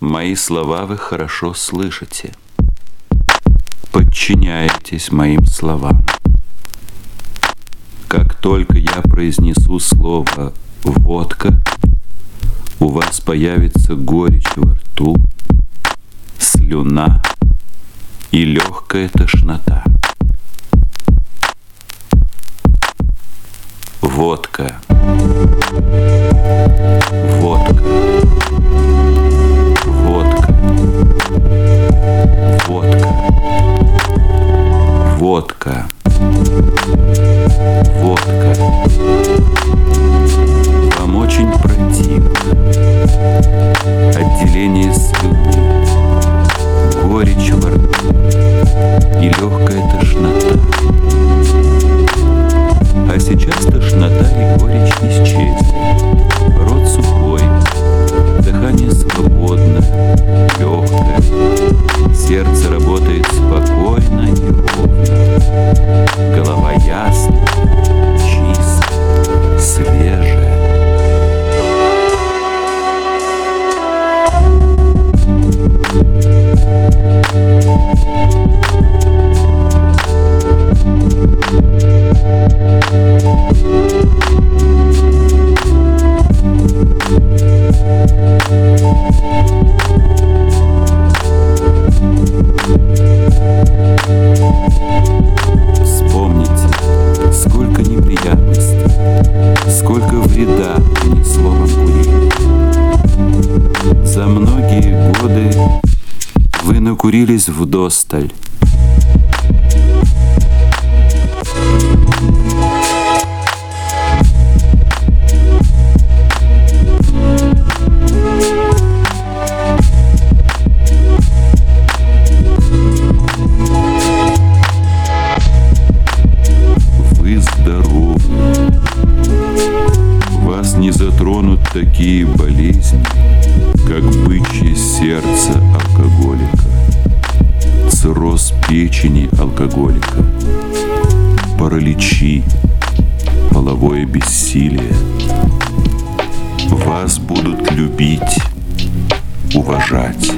Мои слова вы хорошо слышите. Подчиняетесь моим словам. Как только я произнесу слово «водка», у вас появится горечь во рту, слюна и легкая тошнота. Водка. Водка. Водка. Водка. Водка. Вам очень противно. Отделение слюны. Горечь во рту и легкая тошнота. А сейчас тошнота и горечь исчезли. Рот сухой, дыхание свободно, легкое. Такие болезни, как бычье сердце алкоголика, цирроз печени алкоголика, параличи, половое бессилие. Вас будут любить, уважать.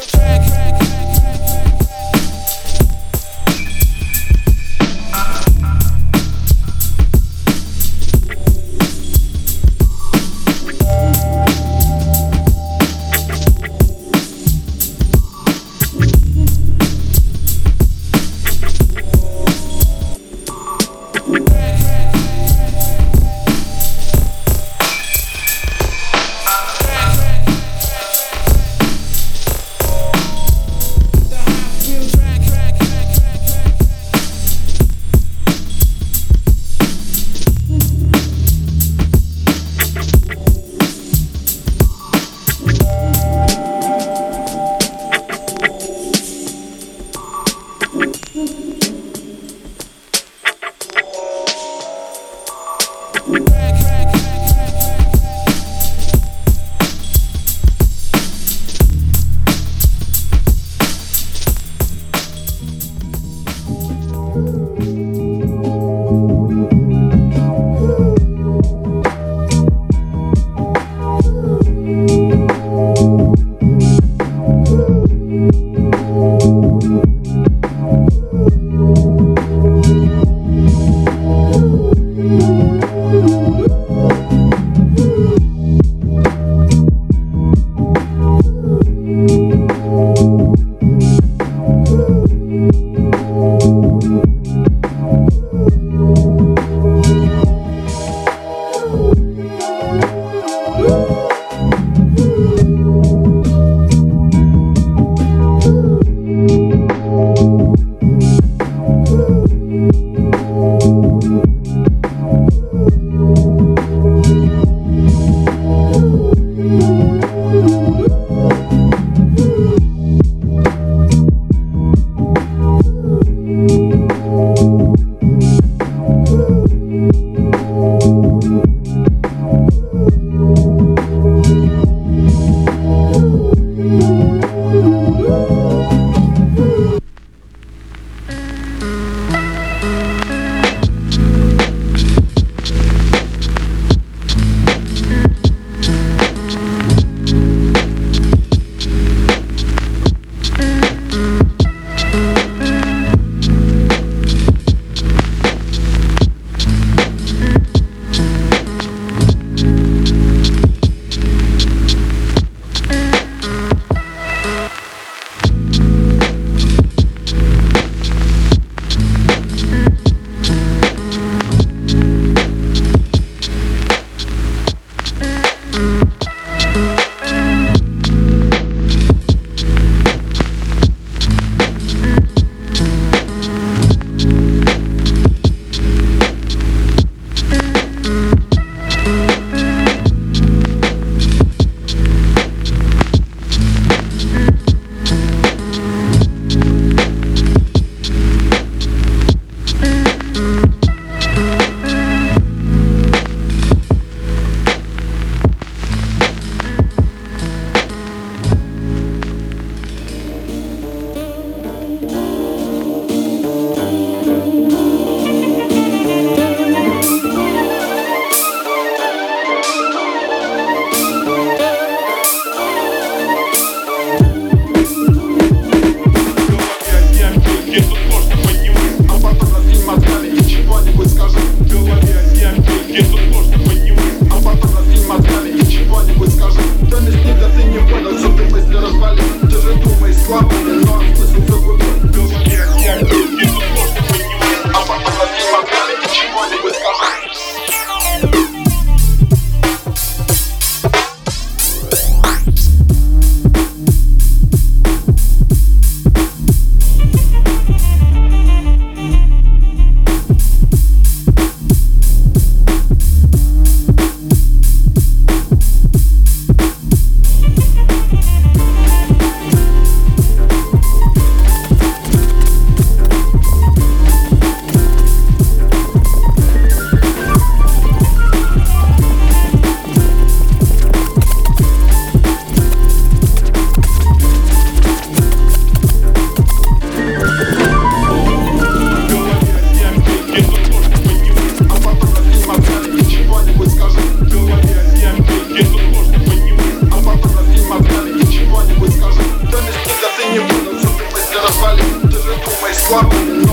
Track.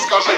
discussion.